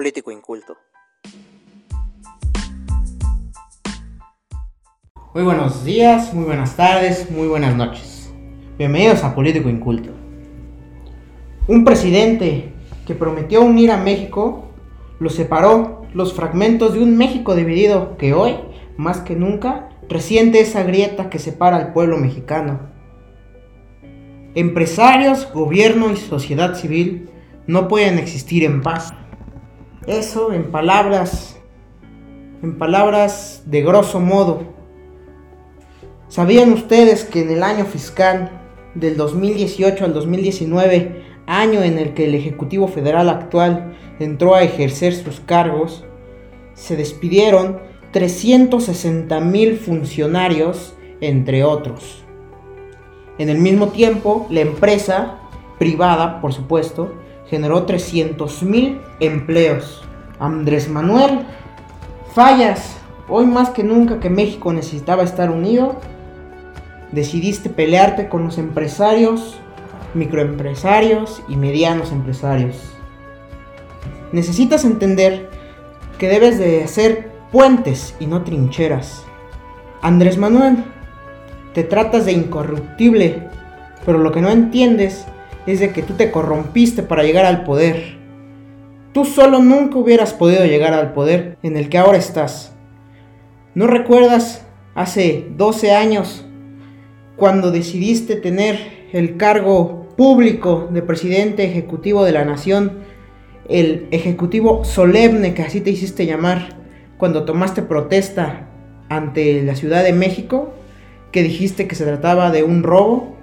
político inculto. Muy buenos días, muy buenas tardes, muy buenas noches. Bienvenidos a Político Inculto. Un presidente que prometió unir a México lo separó los fragmentos de un México dividido que hoy, más que nunca, resiente esa grieta que separa al pueblo mexicano. Empresarios, gobierno y sociedad civil no pueden existir en paz. Eso en palabras, en palabras de grosso modo. ¿Sabían ustedes que en el año fiscal del 2018 al 2019, año en el que el Ejecutivo Federal actual entró a ejercer sus cargos, se despidieron 360 mil funcionarios, entre otros? En el mismo tiempo, la empresa privada, por supuesto, generó 300.000 empleos. Andrés Manuel, fallas. Hoy más que nunca que México necesitaba estar unido, decidiste pelearte con los empresarios, microempresarios y medianos empresarios. Necesitas entender que debes de hacer puentes y no trincheras. Andrés Manuel, te tratas de incorruptible, pero lo que no entiendes es de que tú te corrompiste para llegar al poder. Tú solo nunca hubieras podido llegar al poder en el que ahora estás. ¿No recuerdas hace 12 años cuando decidiste tener el cargo público de presidente ejecutivo de la nación, el ejecutivo solemne que así te hiciste llamar cuando tomaste protesta ante la Ciudad de México? que dijiste que se trataba de un robo?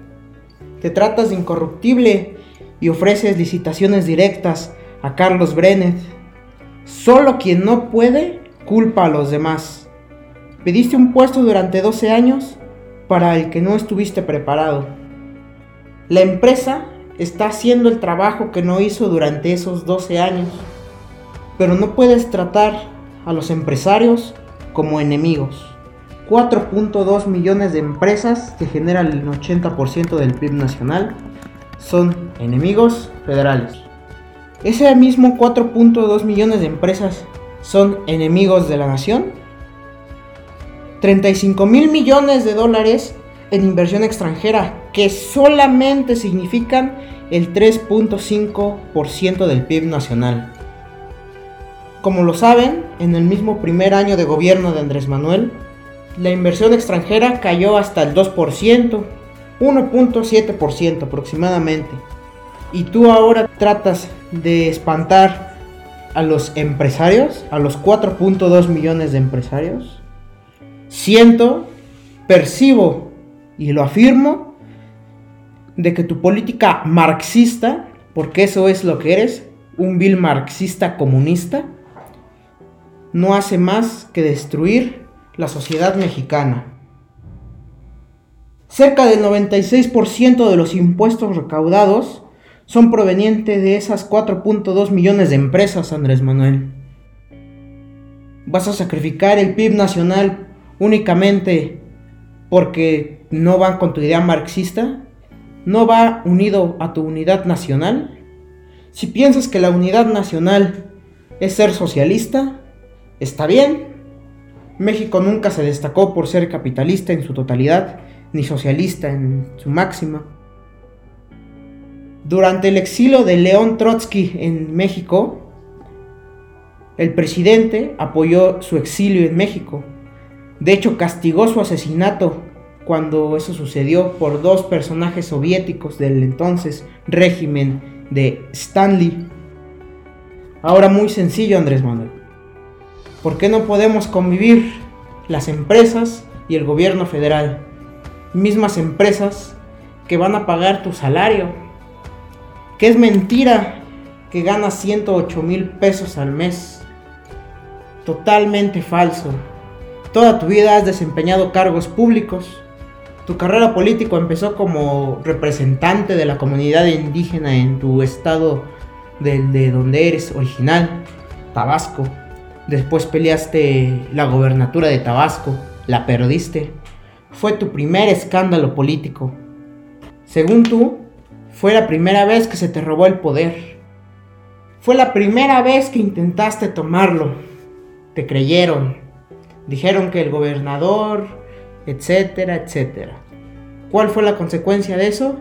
Te tratas de incorruptible y ofreces licitaciones directas a Carlos Brenet. Solo quien no puede culpa a los demás. Pediste un puesto durante 12 años para el que no estuviste preparado. La empresa está haciendo el trabajo que no hizo durante esos 12 años, pero no puedes tratar a los empresarios como enemigos. 4.2 millones de empresas que generan el 80% del PIB nacional son enemigos federales. Ese mismo 4.2 millones de empresas son enemigos de la nación. 35 mil millones de dólares en inversión extranjera que solamente significan el 3.5% del PIB nacional. Como lo saben, en el mismo primer año de gobierno de Andrés Manuel, la inversión extranjera cayó hasta el 2%, 1.7% aproximadamente. Y tú ahora tratas de espantar a los empresarios, a los 4.2 millones de empresarios. Siento, percibo y lo afirmo de que tu política marxista, porque eso es lo que eres, un vil marxista comunista, no hace más que destruir la sociedad mexicana. Cerca del 96% de los impuestos recaudados son provenientes de esas 4.2 millones de empresas, Andrés Manuel. ¿Vas a sacrificar el PIB nacional únicamente porque no van con tu idea marxista? ¿No va unido a tu unidad nacional? Si piensas que la unidad nacional es ser socialista, está bien, México nunca se destacó por ser capitalista en su totalidad, ni socialista en su máxima. Durante el exilio de León Trotsky en México, el presidente apoyó su exilio en México. De hecho, castigó su asesinato cuando eso sucedió por dos personajes soviéticos del entonces régimen de Stanley. Ahora muy sencillo, Andrés Manuel. ¿Por qué no podemos convivir las empresas y el gobierno federal? Mismas empresas que van a pagar tu salario. Que es mentira que ganas 108 mil pesos al mes. Totalmente falso. Toda tu vida has desempeñado cargos públicos. Tu carrera política empezó como representante de la comunidad indígena en tu estado de, de donde eres original, Tabasco. Después peleaste la gobernatura de Tabasco, la perdiste. Fue tu primer escándalo político. Según tú, fue la primera vez que se te robó el poder. Fue la primera vez que intentaste tomarlo. Te creyeron. Dijeron que el gobernador, etcétera, etcétera. ¿Cuál fue la consecuencia de eso?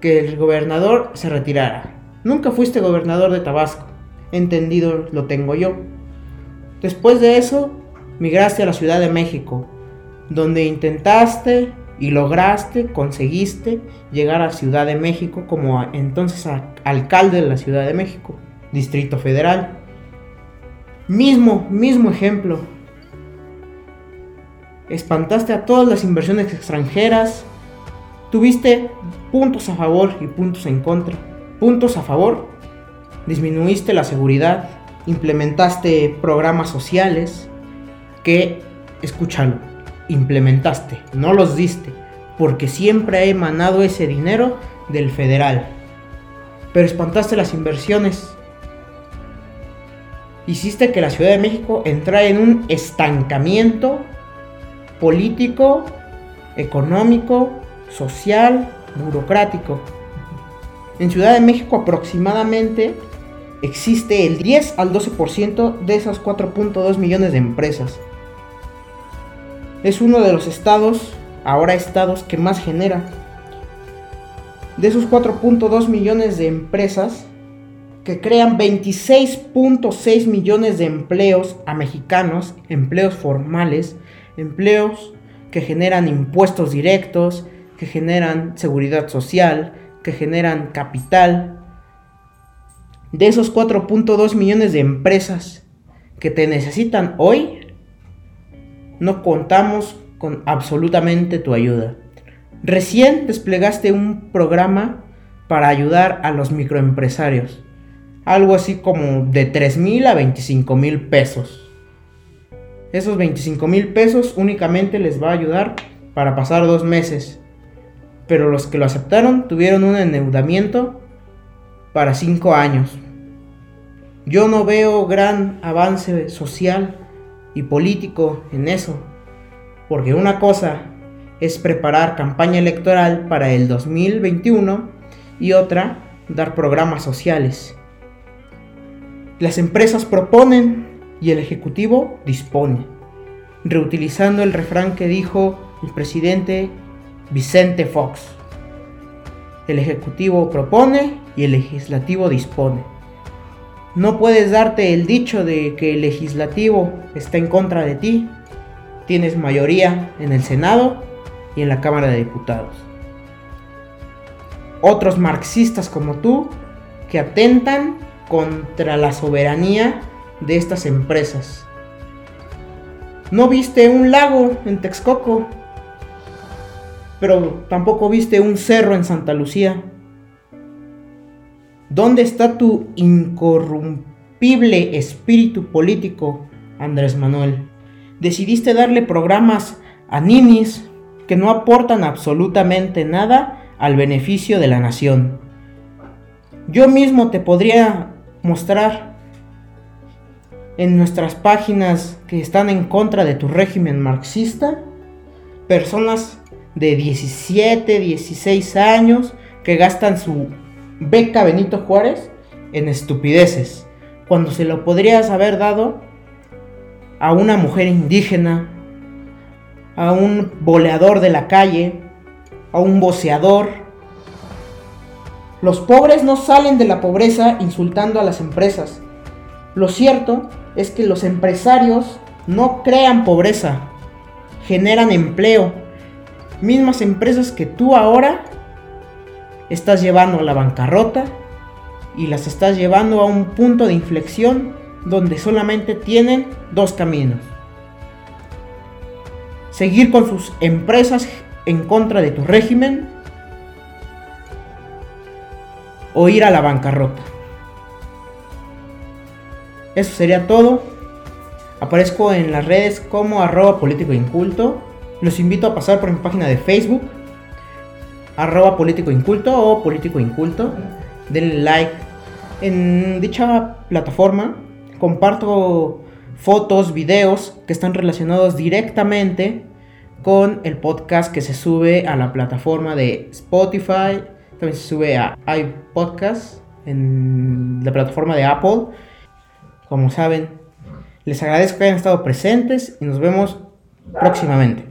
Que el gobernador se retirara. Nunca fuiste gobernador de Tabasco. Entendido lo tengo yo. Después de eso, migraste a la Ciudad de México, donde intentaste y lograste, conseguiste llegar a Ciudad de México como entonces alcalde de la Ciudad de México, Distrito Federal. Mismo, mismo ejemplo. Espantaste a todas las inversiones extranjeras. Tuviste puntos a favor y puntos en contra. Puntos a favor. Disminuiste la seguridad. Implementaste programas sociales que, escúchalo, implementaste, no los diste, porque siempre ha emanado ese dinero del federal. Pero espantaste las inversiones. Hiciste que la Ciudad de México entrara en un estancamiento político, económico, social, burocrático. En Ciudad de México aproximadamente existe el 10 al 12% de esas 4.2 millones de empresas es uno de los estados, ahora estados, que más genera. De esos 4.2 millones de empresas, que crean 26.6 millones de empleos a mexicanos, empleos formales, empleos que generan impuestos directos, que generan seguridad social, que generan capital. De esos 4.2 millones de empresas que te necesitan hoy, no contamos con absolutamente tu ayuda. Recién desplegaste un programa para ayudar a los microempresarios. Algo así como de 3 mil a 25 mil pesos. Esos 25 mil pesos únicamente les va a ayudar para pasar dos meses. Pero los que lo aceptaron tuvieron un endeudamiento para 5 años. Yo no veo gran avance social y político en eso. Porque una cosa es preparar campaña electoral para el 2021 y otra dar programas sociales. Las empresas proponen y el Ejecutivo dispone, reutilizando el refrán que dijo el presidente Vicente Fox. El Ejecutivo propone y el Legislativo dispone. No puedes darte el dicho de que el legislativo está en contra de ti. Tienes mayoría en el Senado y en la Cámara de Diputados. Otros marxistas como tú que atentan contra la soberanía de estas empresas. No viste un lago en Texcoco, pero tampoco viste un cerro en Santa Lucía. ¿Dónde está tu incorrumpible espíritu político, Andrés Manuel? Decidiste darle programas a ninis que no aportan absolutamente nada al beneficio de la nación. Yo mismo te podría mostrar en nuestras páginas que están en contra de tu régimen marxista personas de 17, 16 años que gastan su beca Benito Juárez en estupideces, cuando se lo podrías haber dado a una mujer indígena, a un boleador de la calle, a un boceador. Los pobres no salen de la pobreza insultando a las empresas. Lo cierto es que los empresarios no crean pobreza, generan empleo. Mismas empresas que tú ahora estás llevando a la bancarrota y las estás llevando a un punto de inflexión donde solamente tienen dos caminos. Seguir con sus empresas en contra de tu régimen o ir a la bancarrota. Eso sería todo. Aparezco en las redes como arroba político inculto. Los invito a pasar por mi página de Facebook arroba político inculto o político inculto. Denle like. En dicha plataforma comparto fotos, videos que están relacionados directamente con el podcast que se sube a la plataforma de Spotify, también se sube a iPodcast en la plataforma de Apple. Como saben, les agradezco que hayan estado presentes y nos vemos próximamente.